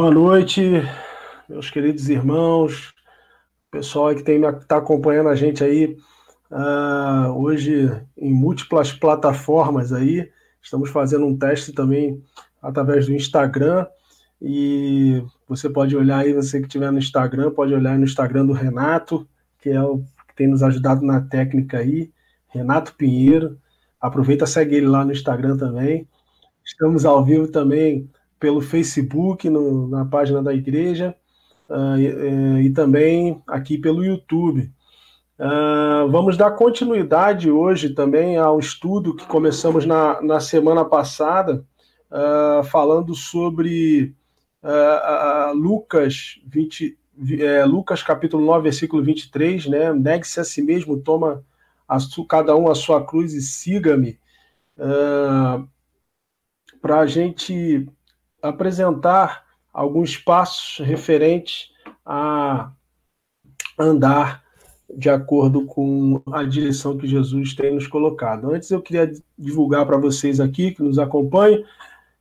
Boa noite, meus queridos irmãos, pessoal que está acompanhando a gente aí uh, hoje em múltiplas plataformas aí. Estamos fazendo um teste também através do Instagram e você pode olhar aí, você que estiver no Instagram, pode olhar no Instagram do Renato, que é o que tem nos ajudado na técnica aí, Renato Pinheiro. Aproveita, segue ele lá no Instagram também. Estamos ao vivo também pelo Facebook, no, na página da igreja, uh, e, eh, e, também aqui pelo YouTube. Uh, vamos dar continuidade hoje também ao estudo que começamos na, na semana passada, uh, falando sobre Lucas 20, é, Lucas capítulo 9, versículo 23, né? Negue-se a si mesmo, toma a cada um a sua cruz e siga-me. Para a gente apresentar alguns passos referentes a andar de acordo com a direção que Jesus tem nos colocado. Antes eu queria divulgar para vocês aqui que nos acompanham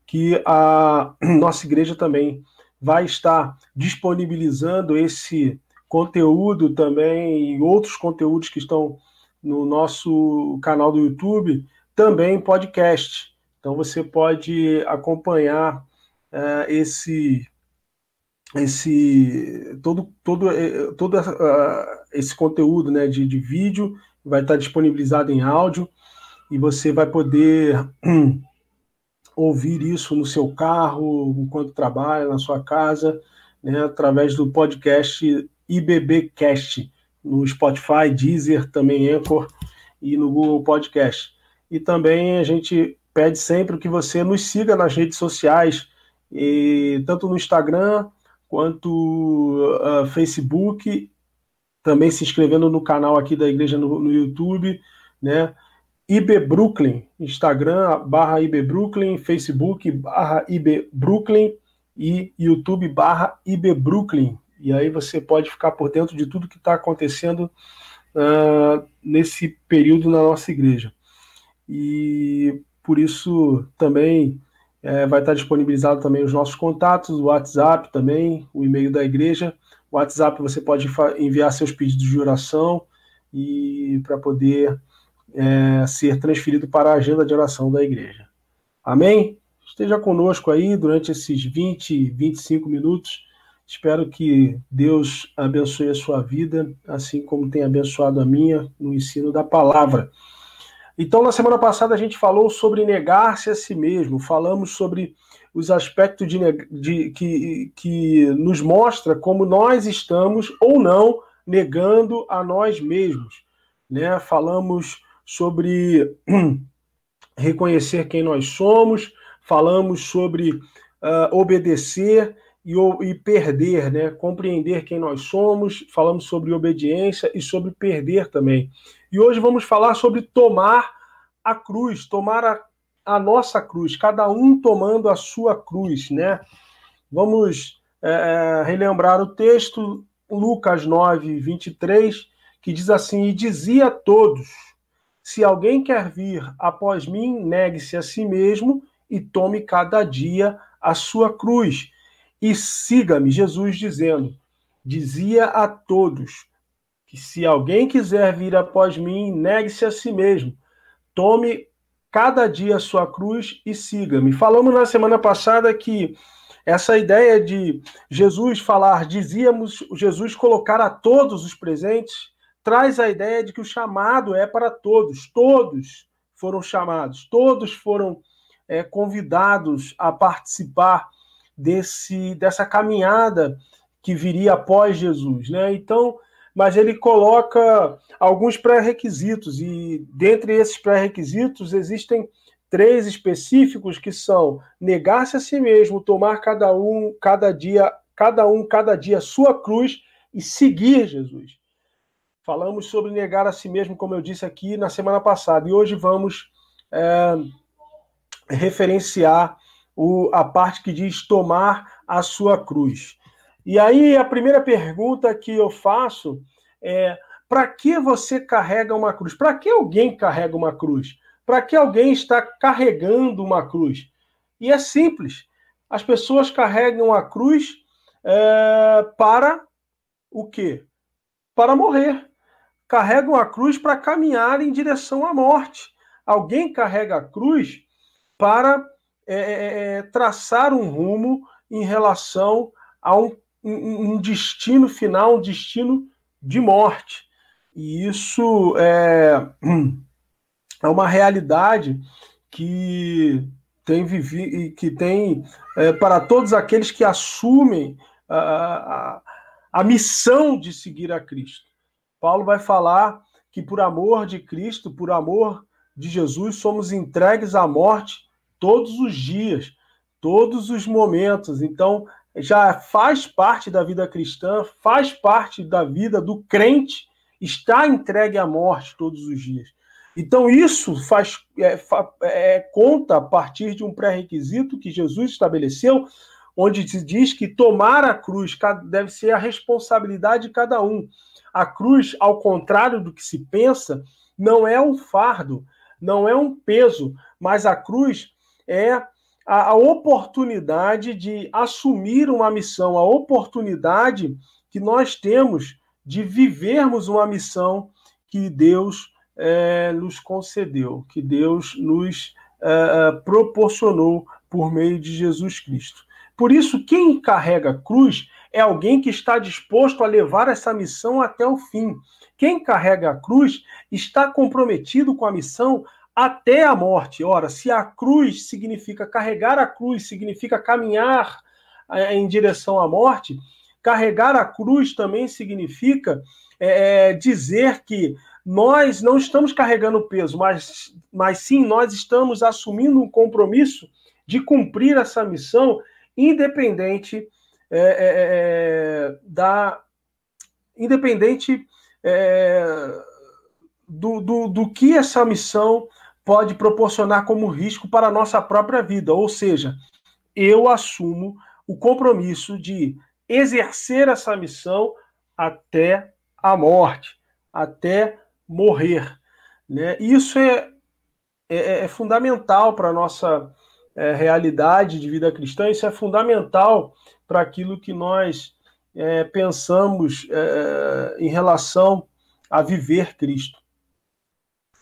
que a nossa igreja também vai estar disponibilizando esse conteúdo também e outros conteúdos que estão no nosso canal do YouTube, também podcast. Então você pode acompanhar uh, esse esse todo todo eh, todo uh, esse conteúdo né de, de vídeo vai estar disponibilizado em áudio e você vai poder ouvir isso no seu carro enquanto trabalha na sua casa né, através do podcast IBBcast no Spotify, Deezer, também Anchor e no Google Podcast. E também a gente pede sempre que você nos siga nas redes sociais, e tanto no Instagram quanto uh, Facebook, também se inscrevendo no canal aqui da igreja no, no YouTube, né? IB Brooklyn, Instagram barra IB Brooklyn, Facebook barra IB Brooklyn e YouTube barra IB Brooklyn. E aí você pode ficar por dentro de tudo que está acontecendo uh, nesse período na nossa igreja. E por isso também é, vai estar disponibilizado também os nossos contatos, o WhatsApp também, o e-mail da igreja. O WhatsApp você pode enviar seus pedidos de oração e para poder é, ser transferido para a agenda de oração da igreja. Amém? Esteja conosco aí durante esses 20, 25 minutos. Espero que Deus abençoe a sua vida, assim como tem abençoado a minha no ensino da palavra. Então, na semana passada, a gente falou sobre negar-se a si mesmo, falamos sobre os aspectos de, de, que, que nos mostra como nós estamos ou não negando a nós mesmos. Né? Falamos sobre reconhecer quem nós somos, falamos sobre uh, obedecer e, e, perder, né? compreender quem nós somos, falamos sobre obediência e sobre perder também. E hoje vamos falar sobre tomar a cruz, tomar a, a nossa cruz, cada um tomando a sua cruz, né? Vamos é, é relembrar o texto, Lucas 9, 23, que diz assim: E dizia a todos: Se alguém quer vir após mim, negue-se a si mesmo e tome cada dia a sua cruz e siga-me. Jesus dizendo: Dizia a todos: que se alguém quiser vir após mim, negue-se a si mesmo, tome cada dia a sua cruz e siga-me. Falamos na semana passada que essa ideia de Jesus falar, dizíamos, Jesus colocar a todos os presentes, traz a ideia de que o chamado é para todos, todos foram chamados, todos foram é, convidados a participar desse, dessa caminhada que viria após Jesus, né? Então, mas ele coloca alguns pré-requisitos, e dentre esses pré-requisitos existem três específicos que são negar-se a si mesmo, tomar cada um, cada dia, cada um, cada dia sua cruz e seguir Jesus. Falamos sobre negar a si mesmo, como eu disse aqui na semana passada, e hoje vamos é, referenciar o, a parte que diz tomar a sua cruz. E aí a primeira pergunta que eu faço é: para que você carrega uma cruz? Para que alguém carrega uma cruz? Para que alguém está carregando uma cruz? E é simples. as pessoas carregam a cruz é, para o quê? Para morrer. Carregam a cruz para caminhar em direção à morte. Alguém carrega a cruz para é, é, é traçar um rumo em relação a um, um, destino final, um destino de morte. E isso é, é uma realidade que tem vivido, que tem é, para todos aqueles que assumem a, a, a missão de seguir a Cristo. Paulo vai falar que por amor de Cristo, por amor de Jesus, somos entregues à morte todos os dias, todos os momentos. Então, já faz parte da vida cristã, faz parte da vida do crente, está entregue à morte todos os dias. Então, isso faz é, é, conta a partir de um pré-requisito que Jesus estabeleceu, onde se diz que tomar a cruz deve ser a responsabilidade de cada um. A cruz, ao contrário do que se pensa, não é um fardo, não é um peso, mas a cruz é a, a oportunidade de assumir uma missão, a oportunidade que nós temos de vivermos uma missão que Deus é, nos concedeu, que Deus nos é, proporcionou por meio de Jesus Cristo. Por isso, quem carrega a cruz é alguém que está disposto a levar essa missão até o fim. Quem carrega a cruz está comprometido com a missão até a morte. Ora, se a cruz significa carregar a cruz, significa caminhar é, em direção à morte, carregar a cruz também significa é, dizer que nós não estamos carregando peso, mas, mas sim nós estamos assumindo um compromisso de cumprir essa missão, independente é, é, é da independente é, do, do, do que essa missão pode proporcionar como risco para a nossa própria vida. Ou seja, eu assumo o compromisso de exercer essa missão até a morte, até morrer. Né? Isso é, é, é fundamental para a nossa é, realidade de vida cristã, isso é fundamental para aquilo que nós é, pensamos é, em relação a viver Cristo.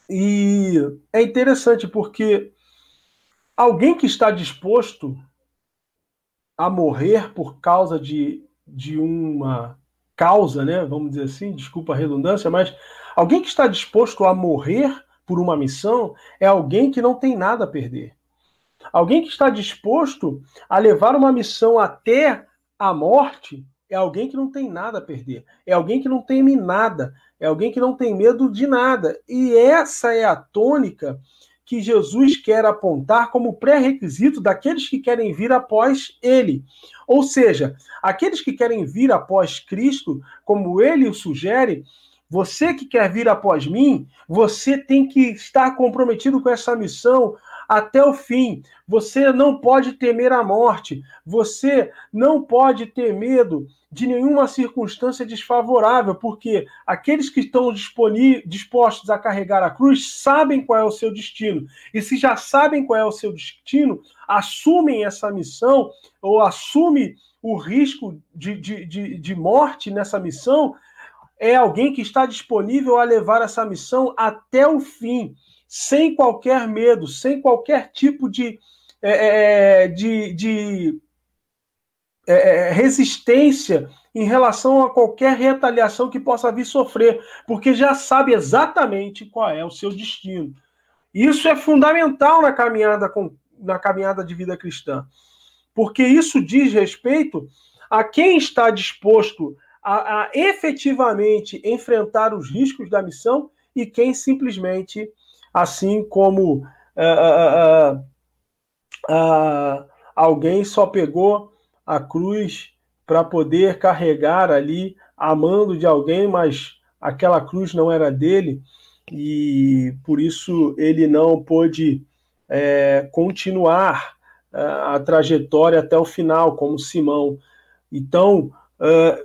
E é interessante porque alguém que está disposto a morrer por causa de, de uma causa, né? Vamos dizer assim, desculpa a redundância, mas alguém que está disposto a morrer por uma missão é alguém que não tem nada a perder. Alguém que está disposto a levar uma missão até a morte é alguém que não tem nada a perder. É alguém que não teme nada. É alguém que não tem medo de nada. E essa é a tônica que Jesus quer apontar como pré-requisito daqueles que querem vir após ele. Ou seja, aqueles que querem vir após Cristo, como ele o sugere, você que quer vir após mim, você tem que estar comprometido com essa missão até o fim. Você não pode temer a morte. Você não pode ter medo de nenhuma circunstância desfavorável, porque aqueles que estão dispostos a carregar a cruz sabem qual é o seu destino. E se já sabem qual é o seu destino, assumem essa missão ou assumem o risco de, de, de, de morte nessa missão, é alguém que está disponível a levar essa missão até o fim, sem qualquer medo, sem qualquer tipo de, é, é de, de é, é, resistência em relação a qualquer retaliação que possa vir sofrer, porque já sabe exatamente qual é o seu destino. Isso é fundamental na caminhada, com, na caminhada de vida cristã, porque isso diz respeito a quem está disposto a, a efetivamente enfrentar os riscos da missão e quem simplesmente, assim como uh, uh, uh, alguém só pegou a cruz para poder carregar ali a mando de alguém, mas aquela cruz não era dele e por isso ele não pôde é, continuar é, a trajetória até o final, como Simão. Então, é,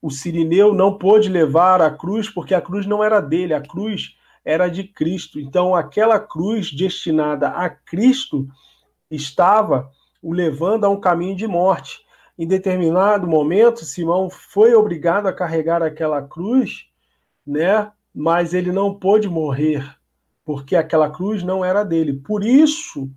o Sirineu não pôde levar a cruz porque a cruz não era dele, a cruz era de Cristo. Então, aquela cruz destinada a Cristo estava o levando a um caminho de morte. Em determinado momento, Simão foi obrigado a carregar aquela cruz, né? Mas ele não pôde morrer, porque aquela cruz não era dele. Por isso,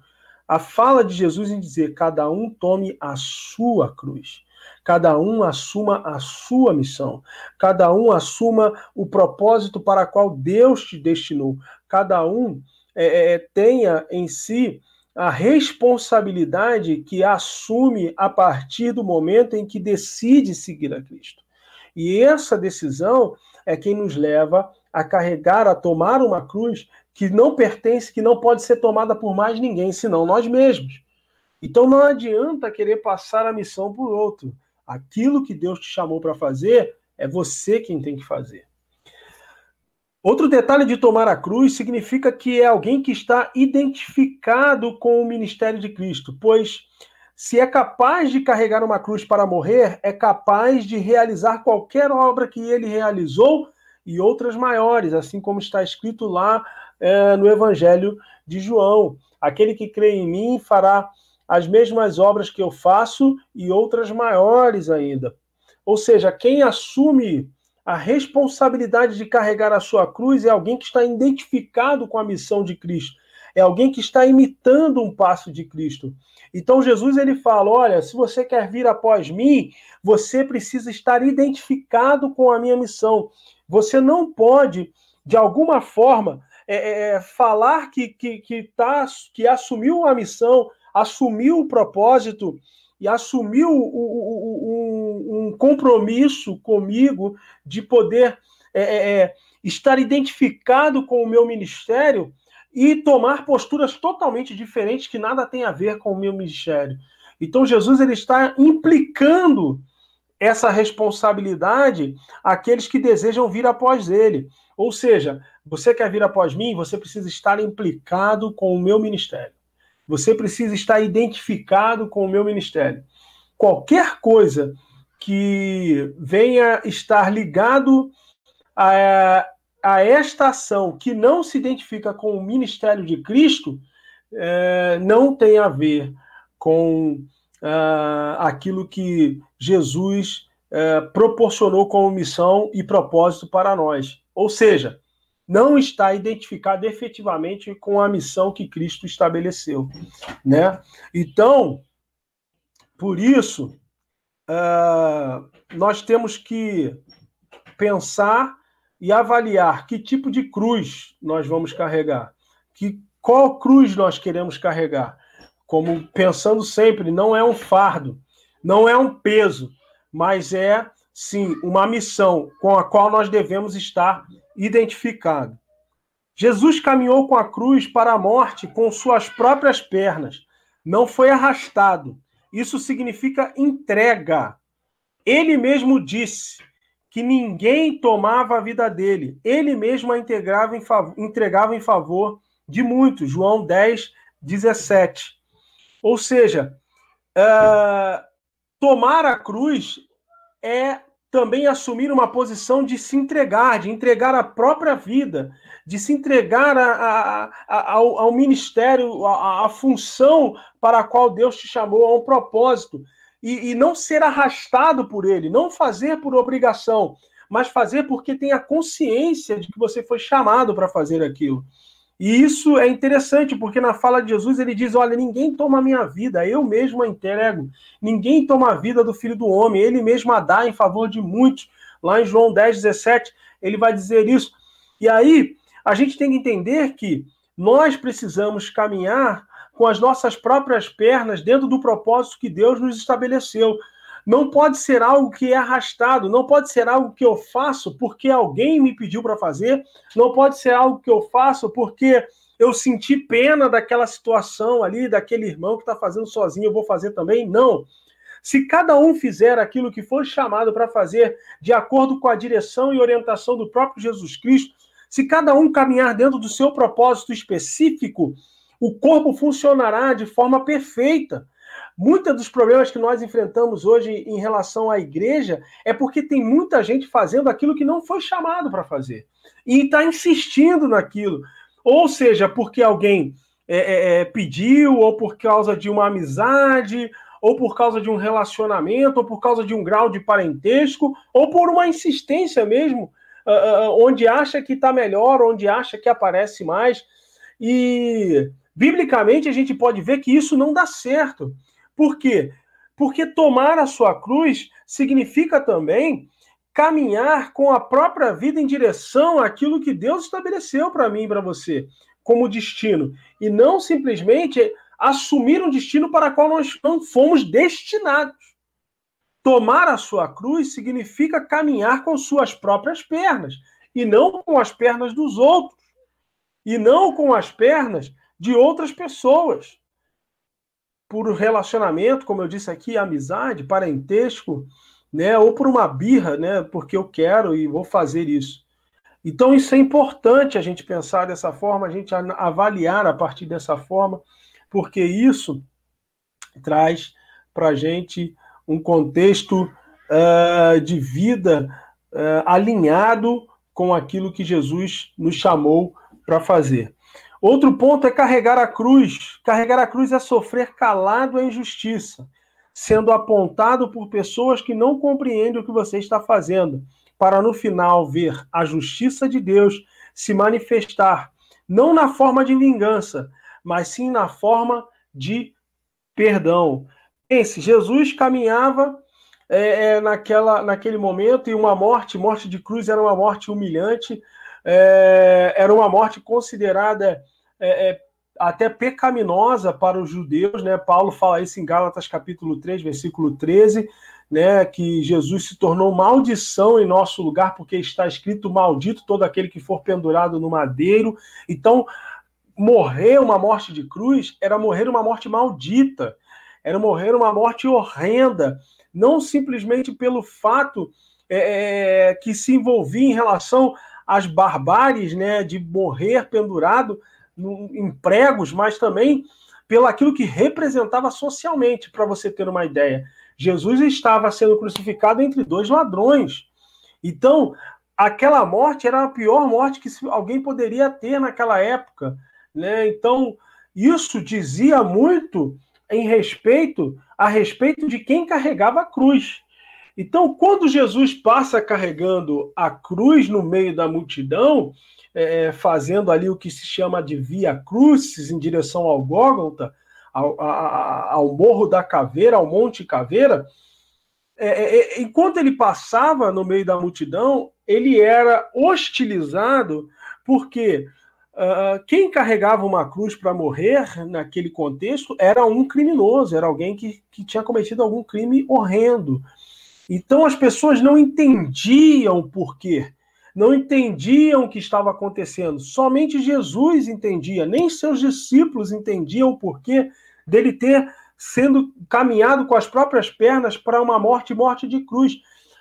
a fala de Jesus em dizer: cada um tome a sua cruz. Cada um assuma a sua missão. Cada um assuma o propósito para qual Deus te destinou. Cada um é, é, tenha em si a responsabilidade que assume a partir do momento em que decide seguir a Cristo. E essa decisão é quem nos leva a carregar, a tomar uma cruz que não pertence, que não pode ser tomada por mais ninguém, senão nós mesmos. Então não adianta querer passar a missão por outro. Aquilo que Deus te chamou para fazer é você quem tem que fazer. Outro detalhe de tomar a cruz significa que é alguém que está identificado com o ministério de Cristo, pois se é capaz de carregar uma cruz para morrer, é capaz de realizar qualquer obra que ele realizou e outras maiores, assim como está escrito lá é, no Evangelho de João. Aquele que crê em mim fará as mesmas obras que eu faço e outras maiores ainda. Ou seja, quem assume a responsabilidade de carregar a sua cruz é alguém que está identificado com a missão de Cristo, é alguém que está imitando um passo de Cristo. Então Jesus ele fala: olha, se você quer vir após mim, você precisa estar identificado com a minha missão. Você não pode, de alguma forma, é, é, é, falar que, que, que, tá, que assumiu a missão, assumiu o propósito e assumiu um, compromisso comigo de poder é, é, é, estar identificado com o meu ministério e tomar posturas totalmente diferentes que nada tem a ver com o meu ministério. Então Jesus ele está implicando essa responsabilidade àqueles que desejam vir após ele. Ou seja, você quer vir após mim, você precisa estar implicado com o meu ministério. Você precisa estar identificado com o meu ministério. Qualquer coisa que venha estar ligado a, a esta ação que não se identifica com o ministério de Cristo, é, não tem a ver com uh, aquilo que Jesus uh, proporcionou como missão e propósito para nós. Ou seja, não está identificado efetivamente com a missão que Cristo estabeleceu, né? Então, por isso, uh, nós temos que pensar e avaliar que tipo de cruz nós vamos carregar, que qual cruz nós queremos carregar como pensando sempre, não é um fardo, não é um peso, mas é sim uma missão com a qual nós devemos estar identificados. Jesus caminhou com a cruz para a morte com suas próprias pernas, não foi arrastado. Isso significa entrega. Ele mesmo disse que ninguém tomava a vida dele, ele mesmo a em favor, entregava em favor de muitos. João 10, 17. Ou seja, uh, tomar a cruz é também assumir uma posição de se entregar, de entregar a própria vida, de se entregar a, a, a, ao, ao, ministério, à função para a qual Deus te chamou, a um propósito, e, e não ser arrastado por ele, não fazer por obrigação, mas fazer porque tem a consciência de que você foi chamado para fazer aquilo. E isso é interessante, porque na fala de Jesus ele diz: Olha, ninguém toma a minha vida, eu mesmo a entrego. Ninguém toma a vida do filho do homem, ele mesmo a dá em favor de muitos. Lá em João 10, 17, ele vai dizer isso. E aí, a gente tem que entender que nós precisamos caminhar com as nossas próprias pernas dentro do propósito que Deus nos estabeleceu não pode ser algo que é arrastado, não pode ser algo que eu faço porque alguém me pediu para fazer, não pode ser algo que eu faço porque eu senti pena daquela situação ali, daquele irmão que está fazendo sozinho, eu vou fazer também. Não. Se cada um fizer aquilo que foi chamado para fazer, de acordo com a direção e orientação do próprio Jesus Cristo, se cada um caminhar dentro do seu propósito específico, o corpo funcionará de forma perfeita. Muitos dos problemas que nós enfrentamos hoje em relação à igreja é porque tem muita gente fazendo aquilo que não foi chamado para fazer e está insistindo naquilo. Ou seja, porque alguém é, é, é, pediu, ou por causa de uma amizade, ou por causa de um relacionamento, ou por causa de um grau de parentesco, ou por uma insistência mesmo, uh, uh, onde acha que está melhor, onde acha que aparece mais. E biblicamente a gente pode ver que isso não dá certo. Por quê? Porque tomar a sua cruz significa também caminhar com a própria vida em direção àquilo que Deus estabeleceu para mim e para você como destino, e não simplesmente assumir um destino para o qual nós não fomos destinados. Tomar a sua cruz significa caminhar com suas próprias pernas, e não com as pernas dos outros, e não com as pernas de outras pessoas. Por relacionamento, como eu disse aqui, amizade, parentesco, né, ou por uma birra, né, porque eu quero e vou fazer isso. Então, isso é importante a gente pensar dessa forma, a gente avaliar a partir dessa forma, porque isso traz para a gente um contexto uh, de vida uh, alinhado com aquilo que Jesus nos chamou para fazer. Outro ponto é carregar a cruz. Carregar a cruz é sofrer calado a injustiça, sendo apontado por pessoas que não compreendem o que você está fazendo para no final ver a justiça de Deus se manifestar, não na forma de vingança, mas sim na forma de perdão. Pense, Jesus caminhava é, é, naquela, naquele momento e uma morte, morte de cruz, era uma morte humilhante, é, era uma morte considerada é, é, até pecaminosa para os judeus, né? Paulo fala isso em Gálatas capítulo 3, versículo 13 né, que Jesus se tornou maldição em nosso lugar, porque está escrito: maldito todo aquele que for pendurado no madeiro. Então, morrer uma morte de cruz era morrer uma morte maldita, era morrer uma morte horrenda, não simplesmente pelo fato é, é que se envolvia em relação às barbáries né, de morrer pendurado em pregos, mas também pelo aquilo que representava socialmente, para você ter uma ideia. Jesus estava sendo crucificado entre dois ladrões. Então, aquela morte era a pior morte que alguém poderia ter naquela época. Né? Então, isso dizia muito em respeito a respeito de quem carregava a cruz. Então, quando Jesus passa carregando a cruz no meio da multidão, é, fazendo ali o que se chama de via crucis em direção ao Gólgota, ao, ao Morro da Caveira, ao Monte Caveira, é, é, é, enquanto ele passava no meio da multidão, ele era hostilizado, porque uh, quem carregava uma cruz para morrer naquele contexto era um criminoso, era alguém que, que tinha cometido algum crime horrendo. Então as pessoas não entendiam o porquê, não entendiam o que estava acontecendo. Somente Jesus entendia, nem seus discípulos entendiam o porquê dele ter sendo caminhado com as próprias pernas para uma morte, morte de cruz.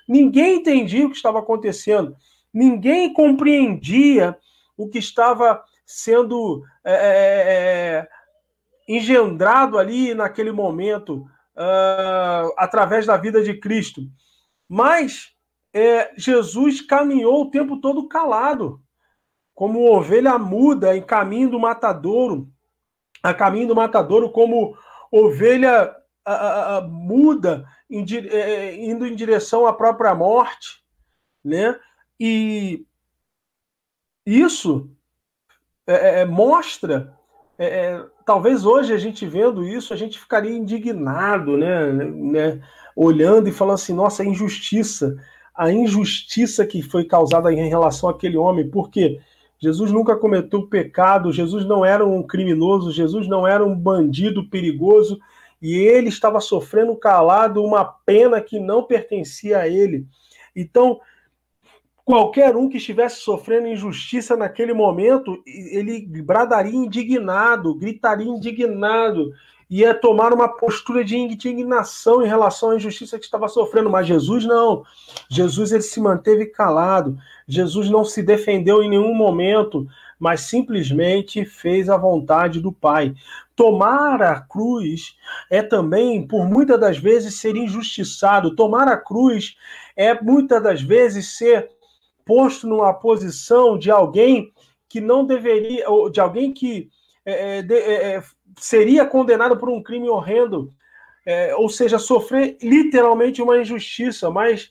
Ninguém entendia o que estava acontecendo, ninguém compreendia o que estava sendo é, é, engendrado ali naquele momento, uh, através da vida de Cristo. Mas é, Jesus caminhou o tempo todo calado, como ovelha muda em caminho do matadouro, a caminho do matadouro como ovelha a, a, a, muda em, é, é, indo em direção à própria morte, né? E isso é, é, é mostra, talvez hoje a gente vendo isso, a gente ficaria indignado, né? né? Olhando e falando assim, nossa, a injustiça, a injustiça que foi causada em relação àquele homem, porque? Jesus nunca cometeu pecado, Jesus não era um criminoso, Jesus não era um bandido perigoso e ele estava sofrendo calado uma pena que não pertencia a ele. Então, qualquer um que estivesse sofrendo injustiça naquele momento, ele bradaria indignado, gritaria indignado, ia tomar uma postura de indignação em relação à injustiça que estava sofrendo, mas Jesus não. Jesus ele se manteve calado. Jesus não se defendeu em nenhum momento, mas simplesmente fez a vontade do Pai. Tomar a cruz é também, por muitas das vezes, ser injustiçado. Tomar a cruz é muitas das vezes ser posto numa posição de alguém que não deveria, ou de alguém que é, de, é, seria condenado por um crime horrendo, ou seja, sofrer literalmente uma injustiça, mas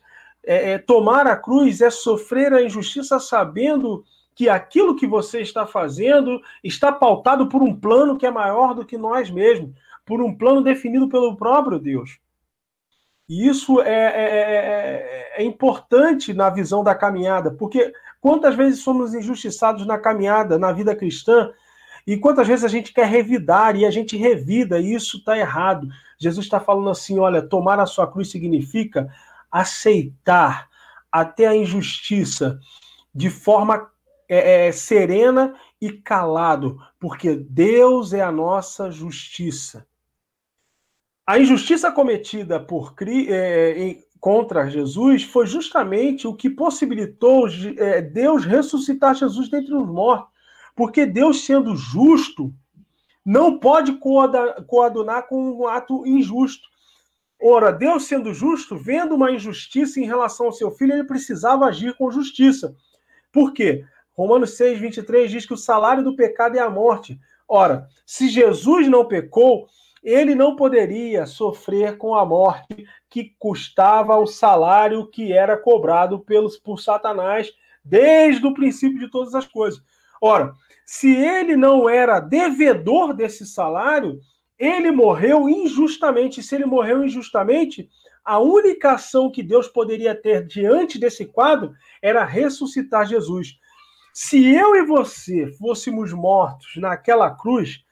tomar a cruz é sofrer a injustiça sabendo que aquilo que você está fazendo está pautado por um plano que é maior do que nós mesmos, por um plano definido pelo próprio Deus. E isso é, é, é, é, importante na visão da caminhada, porque quantas vezes somos injustiçados na caminhada, na vida cristã, e quantas vezes a gente quer revidar e a gente revida, e isso está errado. Jesus está falando assim: olha, tomar a sua cruz significa aceitar até a injustiça de forma é, é, serena e calado, porque Deus é a nossa justiça. A injustiça cometida por é, contra Jesus foi justamente o que possibilitou é, Deus ressuscitar Jesus dentre os mortos. Porque Deus, sendo justo, não pode coadunar com um ato injusto. Ora, Deus sendo justo, vendo uma injustiça em relação ao seu filho, ele precisava agir com justiça. Por quê? Romanos 6, 23 diz que o salário do pecado é a morte. Ora, se Jesus não pecou, ele não poderia sofrer com a morte que custava o salário que era cobrado pelos, por Satanás desde o princípio de todas as coisas. Ora, se ele não era devedor desse salário, ele morreu injustamente. Se ele morreu injustamente, a única ação que Deus poderia ter diante desse quadro era ressuscitar Jesus. Se eu e você fôssemos mortos naquela cruz,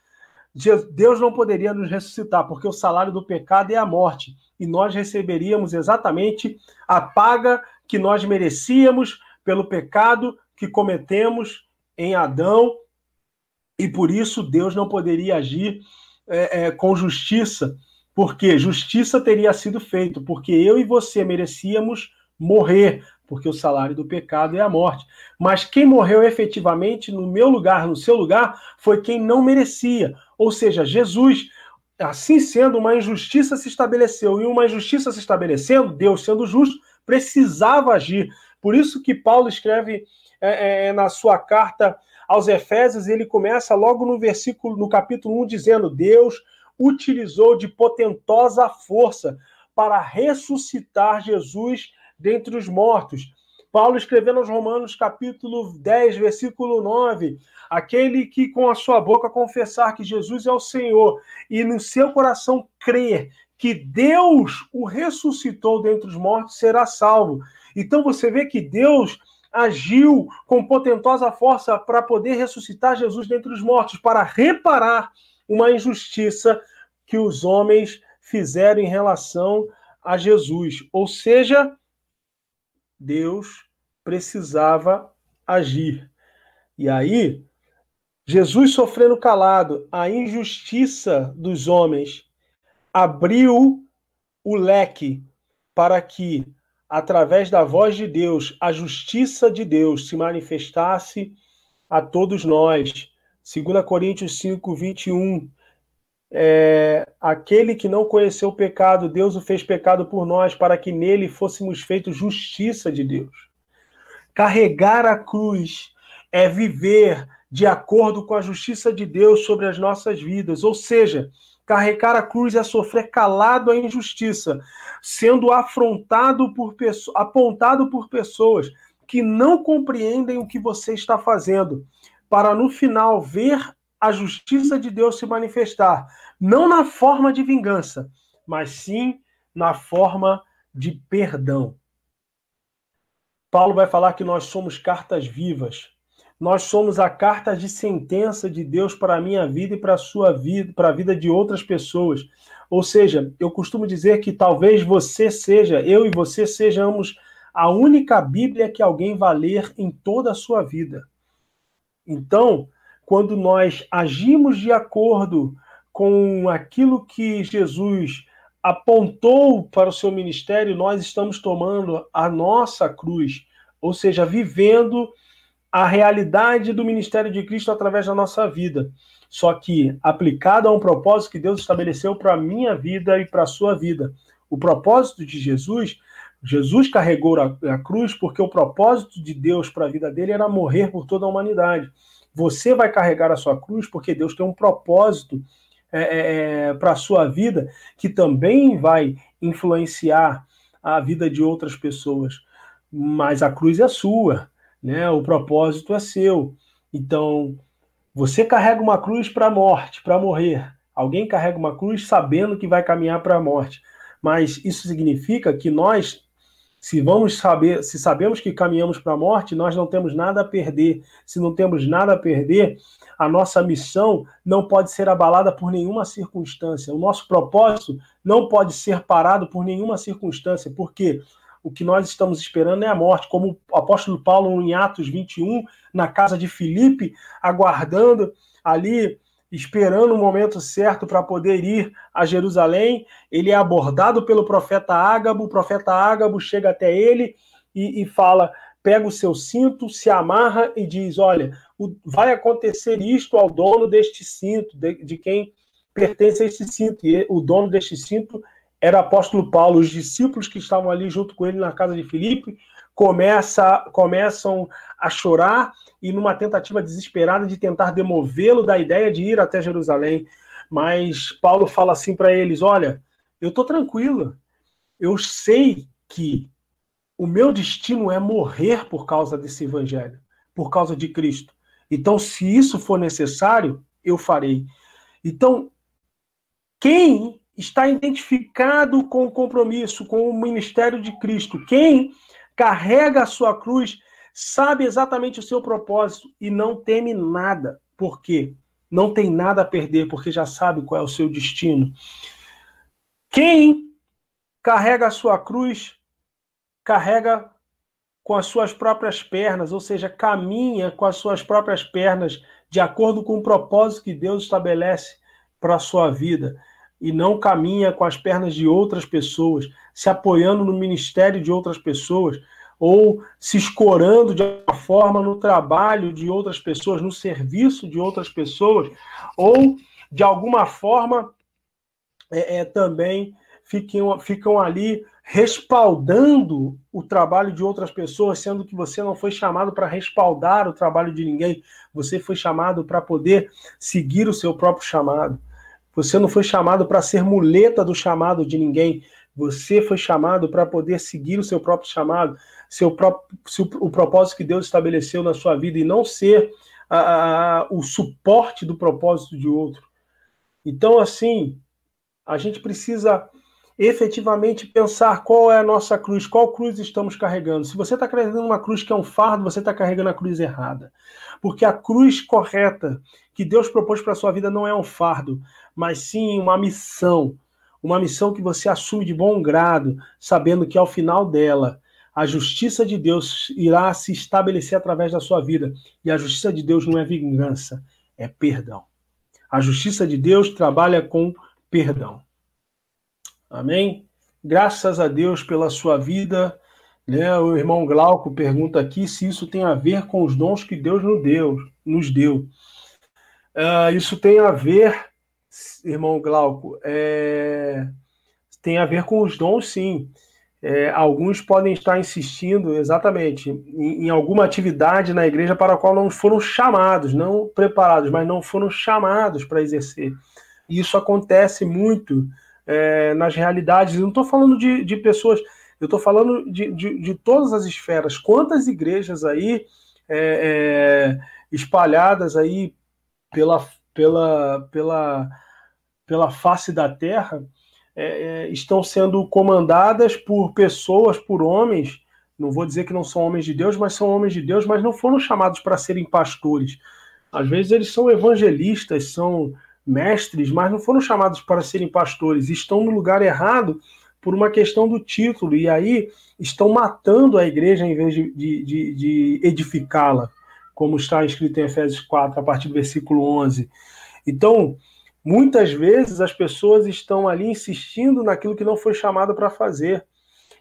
Deus não poderia nos ressuscitar, porque o salário do pecado é a morte, e nós receberíamos exatamente a paga que nós merecíamos pelo pecado que cometemos em Adão, e por isso Deus não poderia agir é, é, com justiça, porque justiça teria sido feita, porque eu e você merecíamos morrer, porque o salário do pecado é a morte. Mas quem morreu efetivamente no meu lugar, no seu lugar, foi quem não merecia, ou seja, Jesus. Assim sendo, uma injustiça se estabeleceu, e uma injustiça se estabelecendo, Deus sendo justo, precisava agir. Por isso que Paulo escreve é, é, na sua carta aos Efésios, ele começa logo no versículo, no capítulo 1, dizendo: Deus utilizou de potentosa força para ressuscitar Jesus dentre os mortos. Paulo escrevendo aos Romanos, capítulo 10, versículo 9: aquele que com a sua boca confessar que Jesus é o Senhor e no seu coração crer que Deus o ressuscitou dentre os mortos será salvo. Então você vê que Deus agiu com potentosa força para poder ressuscitar Jesus dentre os mortos, para reparar uma injustiça que os homens fizeram em relação a Jesus. Ou seja, Deus precisava agir. E aí, Jesus sofrendo calado, a injustiça dos homens abriu o leque para que, através da voz de Deus, a justiça de Deus se manifestasse a todos nós. 2 Coríntios 5, 21 é, aquele que não conheceu o pecado, Deus o fez pecado por nós, para que nele fôssemos feitos justiça de Deus. Carregar a cruz é viver de acordo com a justiça de Deus sobre as nossas vidas, ou seja, carregar a cruz é sofrer calado a injustiça, sendo afrontado por pessoas, apontado por pessoas que não compreendem o que você está fazendo, para no final ver a justiça de Deus se manifestar, não na forma de vingança, mas sim na forma de perdão. Paulo vai falar que nós somos cartas vivas. Nós somos a carta de sentença de Deus para a minha vida e para a sua vida, para a vida de outras pessoas. Ou seja, eu costumo dizer que talvez você seja, eu e você sejamos a única Bíblia que alguém vai ler em toda a sua vida. Então, quando nós agimos de acordo com aquilo que Jesus apontou para o seu ministério, nós estamos tomando a nossa cruz, ou seja, vivendo a realidade do ministério de Cristo através da nossa vida. Só que aplicado a um propósito que Deus estabeleceu para a minha vida e para a sua vida. O propósito de Jesus, Jesus carregou a, a cruz porque o propósito de Deus para a vida dele era morrer por toda a humanidade. Você vai carregar a sua cruz porque Deus tem um propósito é, é, é para a sua vida que também vai influenciar a vida de outras pessoas. Mas a cruz é sua, né? O propósito é seu. Então, você carrega uma cruz para a morte, para morrer. Alguém carrega uma cruz sabendo que vai caminhar para a morte. Mas isso significa que nós, se vamos saber, se sabemos que caminhamos para a morte, nós não temos nada a perder. Se não temos nada a perder, a nossa missão não pode ser abalada por nenhuma circunstância. O nosso propósito não pode ser parado por nenhuma circunstância, porque o que nós estamos esperando é a morte, como o apóstolo Paulo em Atos 21, na casa de Filipe, aguardando ali, esperando o momento certo para poder ir a Jerusalém. Ele é abordado pelo profeta Ágabo, o profeta Ágabo chega até ele e, e fala: pega o seu cinto, se amarra e diz: Olha, vai acontecer isto ao dono deste cinto, de, de quem pertence a este cinto. E o dono deste cinto era o apóstolo Paulo, os discípulos que estavam ali junto com ele na casa de Filipe começa, começam a chorar e numa tentativa desesperada de tentar demovê-lo da ideia de ir até Jerusalém. Mas Paulo fala assim para eles: Olha, eu estou tranquilo, eu sei que o meu destino é morrer por causa desse evangelho, por causa de Cristo. Então, se isso for necessário, eu farei. Então, quem está identificado com o compromisso, com o ministério de Cristo. Quem carrega a sua cruz sabe exatamente o seu propósito e não teme nada. Por quê? Não tem nada a perder, porque já sabe qual é o seu destino. Quem carrega a sua cruz, carrega com as suas próprias pernas, ou seja, caminha com as suas próprias pernas, de acordo com o propósito que Deus estabelece para a sua vida e não caminha com as pernas de outras pessoas, se apoiando no ministério de outras pessoas, ou se escorando de alguma forma no trabalho de outras pessoas, no serviço de outras pessoas, ou de alguma forma é, é, também ficam, ficam ali respaldando o trabalho de outras pessoas, sendo que você não foi chamado para respaldar o trabalho de ninguém, você foi chamado para poder seguir o seu próprio chamado. Você não foi chamado para ser muleta do chamado de ninguém. Você foi chamado para poder seguir o seu próprio chamado, seu próprio, seu, o propósito que Deus estabeleceu na sua vida e não ser a, a, o suporte do propósito de outro. Então, assim, a gente precisa efetivamente pensar qual é a nossa cruz, qual cruz estamos carregando. Se você está carregando uma cruz que é um fardo, você está carregando a cruz errada. Porque a cruz correta que Deus propôs para a sua vida não é um fardo, mas sim uma missão. Uma missão que você assume de bom grado, sabendo que ao final dela, a justiça de Deus irá se estabelecer através da sua vida. E a justiça de Deus não é vingança, é perdão. A justiça de Deus trabalha com perdão. Amém? Graças a Deus pela sua vida. Né? O irmão Glauco pergunta aqui se isso tem a ver com os dons que Deus nos deu. Nos deu. Uh, isso tem a ver, irmão Glauco, é... tem a ver com os dons, sim. É, alguns podem estar insistindo exatamente em, em, alguma atividade na igreja para a qual não foram chamados, não preparados, mas não foram chamados para exercer. E isso acontece muito é, nas realidades. Eu não estou falando de, de, pessoas, eu estou falando de, de, de, todas as esferas. Quantas igrejas aí é, é, espalhadas aí pela, pela, pela, pela face da terra é, é, estão sendo comandadas por pessoas, por homens. Não vou dizer que não são homens de Deus, mas são homens de Deus, mas não foram chamados para serem pastores. Às vezes eles são evangelistas, são mestres, mas não foram chamados para serem pastores, estão no lugar errado por uma questão do título, e aí estão matando a igreja em vez de, de, de, de edificá-la, como está escrito em Efésios 4, a partir do versículo 11. Então, muitas vezes as pessoas estão ali insistindo naquilo que não foi chamado para fazer,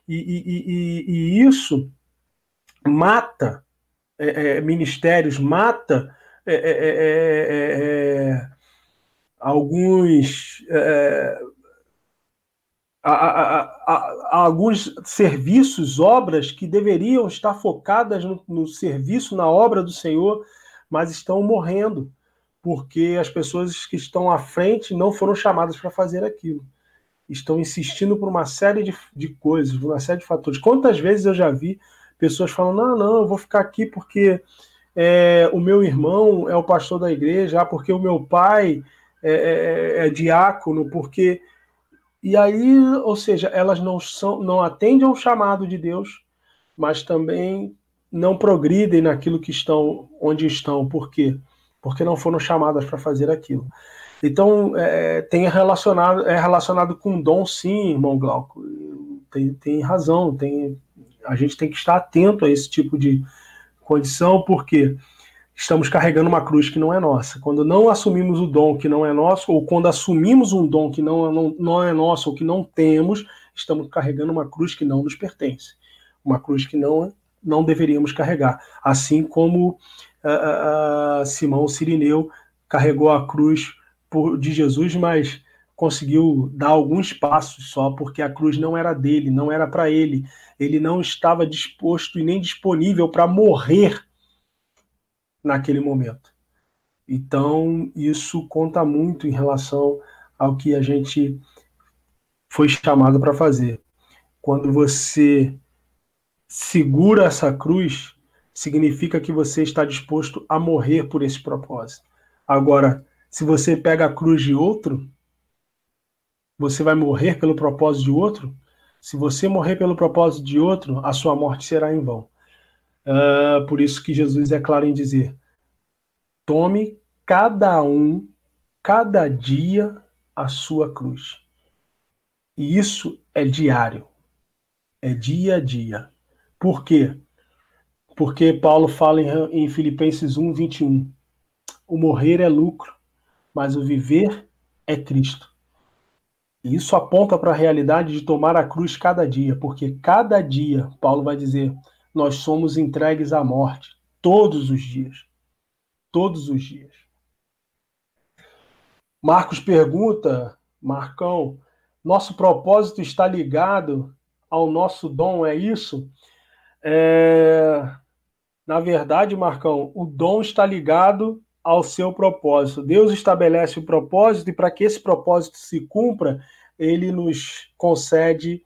e, e, e, e, isso mata é, é, ministérios, mata. É, é, é, é alguns a, a, a, alguns serviços, obras que deveriam estar focadas no, no, serviço, na obra do Senhor, mas estão morrendo, porque as pessoas que estão à frente não foram chamadas para fazer aquilo. Estão insistindo por uma série de, de coisas, por uma série de fatores. Quantas vezes eu já vi pessoas falando: não, não, eu vou ficar aqui porque é, o meu irmão é o pastor da igreja, porque o meu pai é, é, é diácono, porque. E aí, ou seja, elas não são, não atendem ao chamado de Deus, mas também não progridem naquilo que estão, onde estão. Por quê? Porque não foram chamadas para fazer aquilo. Então, é, tem relacionado, é relacionado com dom, sim, irmão Glauco. Tem, tem razão, tem, a gente tem que estar atento a esse tipo de condição, porque estamos carregando uma cruz que não é nossa. Quando não assumimos o dom que não é nosso, ou quando assumimos um dom que não, não, não é nosso, ou que não temos, estamos carregando uma cruz que não nos pertence. Uma cruz que não não deveríamos carregar. Assim como uh, uh, Simão Sirineu carregou a cruz por, de Jesus, mas conseguiu dar alguns passos só, porque a cruz não era dele, não era para ele. Ele não estava disposto e nem disponível para morrer naquele momento. Então, isso conta muito em relação ao que a gente foi chamado para fazer. Quando você segura essa cruz, significa que você está disposto a morrer por esse propósito. Agora, se você pega a cruz de outro, você vai morrer pelo propósito de outro? Se você morrer pelo propósito de outro, a sua morte será em vão. Uh, por isso que Jesus é claro em dizer: tome cada um, cada dia, a sua cruz. E isso é diário, é dia a dia. Por quê? Porque Paulo fala em, em Filipenses 1, 21. O morrer é lucro, mas o viver é Cristo. E isso aponta para a realidade de tomar a cruz cada dia, porque cada dia, Paulo vai dizer, nós somos entregues à morte, todos os dias. Todos os dias. Marcos pergunta, Marcão, nosso propósito está ligado ao nosso dom, é isso? É... Na verdade, Marcão, o dom está ligado ao seu propósito. Deus estabelece o propósito e para que esse propósito se cumpra, ele nos concede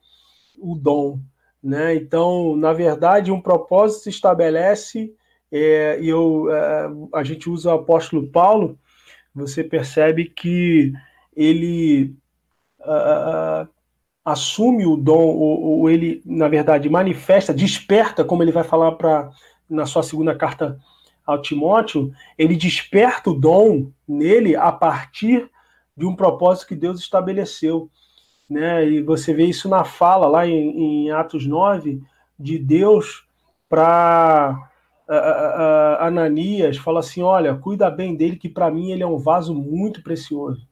o dom. Né? Então, na verdade, um propósito se estabelece, é, e eu, é, a gente usa o apóstolo Paulo, você percebe que ele uh, assume o dom, ou, ou, ele, na verdade, manifesta, desperta, como ele vai falar para na sua segunda carta ao Timóteo, ele desperta o dom nele a partir de um propósito que Deus estabeleceu. Né? E você vê isso na fala lá em, em Atos 9, de Deus para Ananias, fala assim: olha, cuida bem dele, que para mim ele é um vaso muito precioso.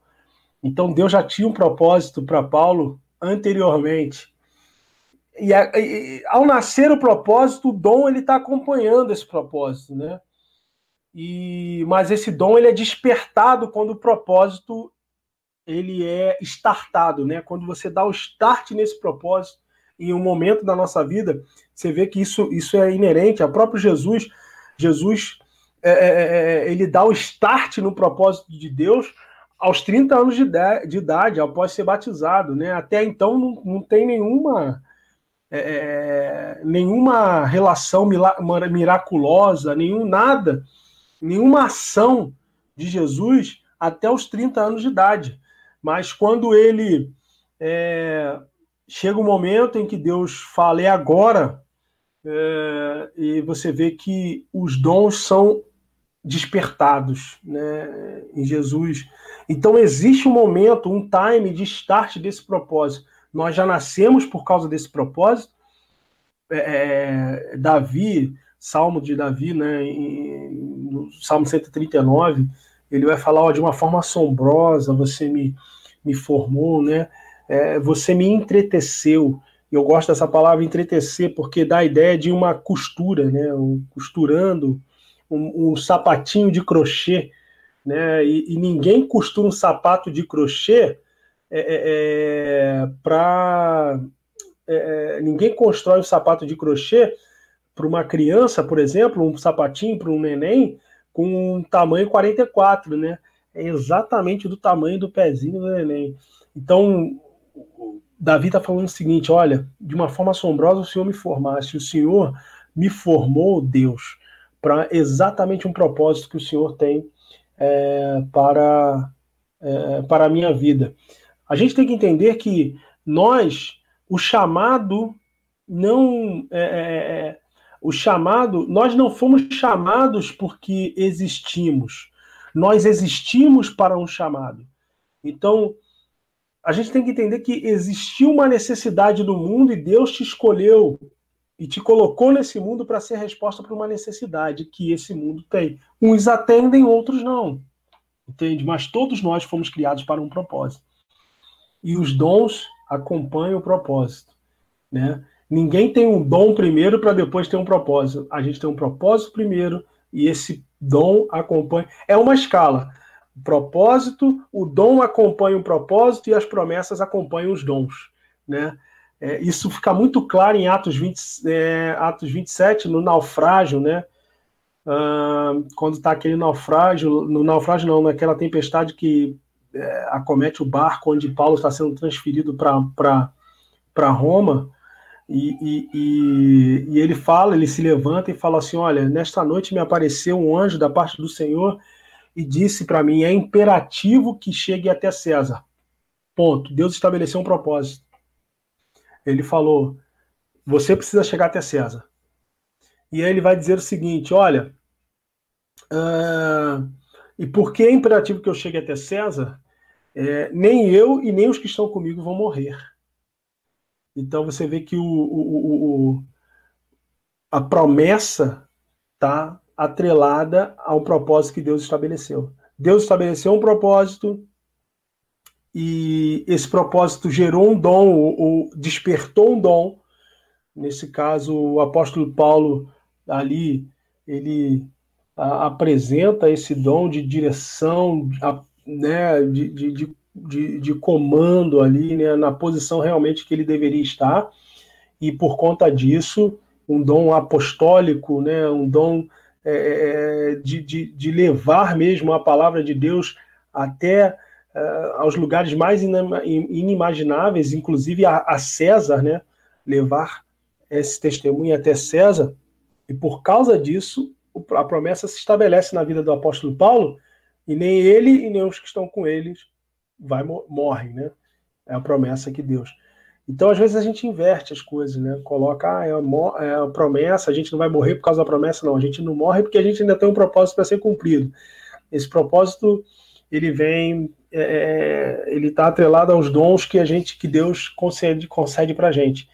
Então Deus já tinha um propósito para Paulo anteriormente. E, e, ao nascer o propósito, o dom ele está acompanhando esse propósito, né? E mas esse dom ele é despertado quando o propósito ele é startado, né? Quando você dá o start nesse propósito em um momento da nossa vida, você vê que isso isso é inerente ao próprio Jesus. Jesus é, é, é, é ele dá o start no propósito de Deus aos 30 anos de, de idade, após ser batizado. Né? Até então não, não tem nenhuma, é, é nenhuma relação miraculosa, nenhum nada, nenhuma ação de Jesus até os 30 anos de idade. Mas quando ele é, chega o um momento em que Deus fala, é agora, é, e você vê que os dons são despertados né, em Jesus. Então existe um momento, um time de start desse propósito. Nós já nascemos por causa desse propósito. É, é Davi, Salmo de Davi, né, em, no Salmo 139, ele vai falar ó, de uma forma assombrosa, você me, me formou, né? É, você me entreteceu. Eu gosto dessa palavra entretecer porque dá a ideia de uma costura, né? Um, costurando um, um sapatinho de crochê, né? E, e, ninguém costura um sapato de crochê é, é, é para é, é, ninguém constrói um sapato de crochê para uma criança, por exemplo, um sapatinho para um neném, com um tamanho 44, né? É exatamente do tamanho do pezinho do neném. Então, Davi está falando o seguinte: olha, de uma forma assombrosa o Senhor me formasse, o Senhor me formou, Deus, para exatamente um propósito que o Senhor tem é, para, é, para a minha vida. A gente tem que entender que nós, o chamado não é, é, é o chamado, nós não fomos chamados porque existimos. Nós existimos para um chamado. Então, a gente tem que entender que existiu uma necessidade no mundo e Deus te escolheu e te colocou nesse mundo para ser resposta para uma necessidade que esse mundo tem. Uns atendem, outros não. Entende? Mas todos nós fomos criados para um propósito. E os dons acompanham o propósito, né? Ninguém tem um dom primeiro para depois ter um propósito. A gente tem um propósito primeiro e esse dom acompanha. É uma escala. O propósito, o dom acompanha o propósito e as promessas acompanham os dons. Né? É, isso fica muito claro em Atos, 20, é, Atos 27, no naufrágio, né? Ah, quando está aquele naufrágio, no naufrágio não, naquela tempestade que é, acomete o barco onde Paulo está sendo transferido para Roma, e, e, e, e, ele fala, ele se levanta e fala assim: Olha, nesta noite me apareceu um anjo da parte do Senhor e disse para mim: É imperativo que chegue até César. Ponto. Deus estabeleceu um propósito. Ele falou: Você precisa chegar até César. E aí ele vai dizer o seguinte: Olha, uh, e por que é imperativo que eu chegue até César? É, nem eu e nem os que estão comigo vão morrer. Então você vê que o, o, o a promessa está atrelada ao propósito que Deus estabeleceu. Deus estabeleceu um propósito e esse propósito gerou um dom, ou, ou despertou um dom. Nesse caso, o apóstolo Paulo ali ele a, apresenta esse dom de direção, a, né, de, de, de de, de comando ali, né, na posição realmente que ele deveria estar, e por conta disso, um dom apostólico, né, um dom é, é, é de, de, de, levar mesmo a palavra de Deus até uh, aos lugares mais inimagináveis, inclusive a, a César, né, levar esse testemunho até César, e por causa disso, a promessa se estabelece na vida do apóstolo Paulo, e nem ele e nem os que estão com eles vai morre, né? É a promessa que Deus. Então, às vezes, a gente inverte as coisas, né? Coloca, ah, é, a, é a promessa, a gente não vai morrer por causa da promessa, não. A gente não morre porque a gente ainda tem um propósito para ser cumprido. Esse propósito, ele vem, é, é ele está atrelado aos dons que a gente, que Deus concede, concede para a gente.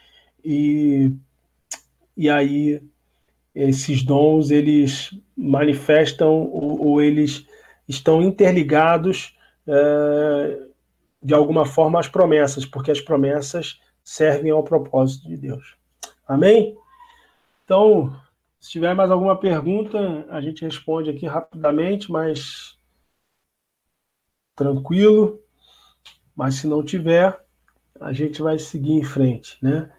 E, e aí, esses dons, eles manifestam ou, ou eles estão interligados é, de alguma forma, as promessas, porque as promessas servem ao propósito de Deus. Amém? Então, se tiver mais alguma pergunta, a gente responde aqui rapidamente, mas tranquilo. Mas se não tiver, a gente vai seguir em frente, né?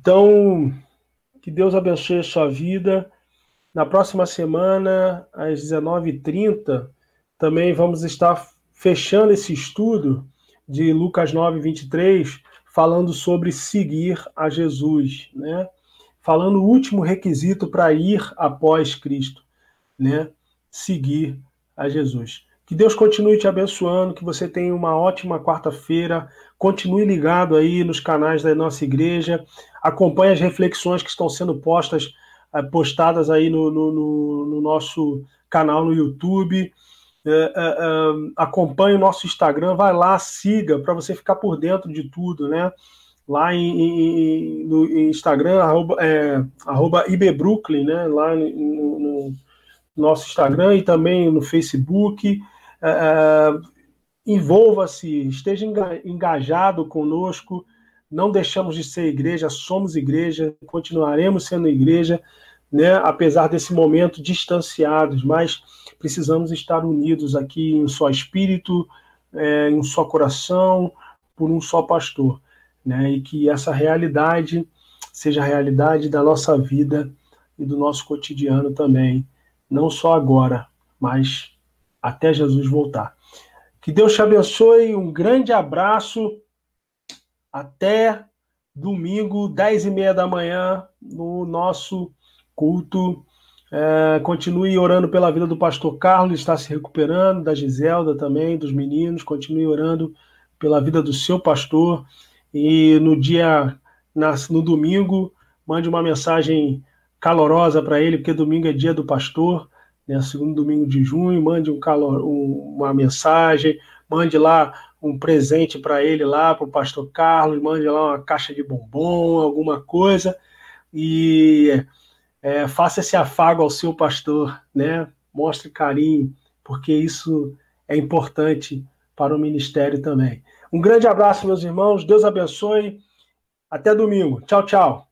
Então, que Deus abençoe a sua vida. Na próxima semana, às 19h30, também vamos estar fechando esse estudo de Lucas 9, 23, falando sobre seguir a Jesus, né? Falando o último requisito para ir após Cristo, né? Seguir a Jesus. Que Deus continue te abençoando, que você tenha uma ótima quarta-feira. Continue ligado aí nos canais da nossa igreja. Acompanhe as reflexões que estão sendo postas, eh, postadas aí no, no, no, no nosso canal no YouTube. É, é, é, acompanhe o nosso Instagram, vai lá, siga para você ficar por dentro de tudo, né? Lá em, em no Instagram, arroba, é, arroba IBBrooklyn, né? Lá no, no, nosso Instagram e também no Facebook. É, é, envolva-se, esteja engajado conosco. Não deixamos de ser igreja, somos igreja, continuaremos sendo igreja, né? Apesar desse momento distanciados, mas precisamos estar unidos aqui em um só espírito, é, em um só coração, por um só pastor. Né? E que essa realidade seja a realidade da nossa vida e do nosso cotidiano também, não só agora, mas até Jesus voltar. Que Deus te abençoe, um grande abraço, até domingo, 10 e meia da manhã, no nosso culto. É, continue orando pela vida do pastor Carlos, está se recuperando, da Giselda também, dos meninos. Continue orando pela vida do seu pastor. E no dia, no domingo, mande uma mensagem calorosa para ele, porque domingo é dia do pastor, né, segundo domingo de junho. Mande um calor, um, uma mensagem, mande lá um presente para ele lá, para o pastor Carlos, mande lá uma caixa de bombom, alguma coisa, e é, faça esse afago ao seu pastor, né? Mostre carinho, porque isso é importante para o ministério também. Um grande abraço, meus irmãos, Deus abençoe. Até domingo. Tchau, tchau.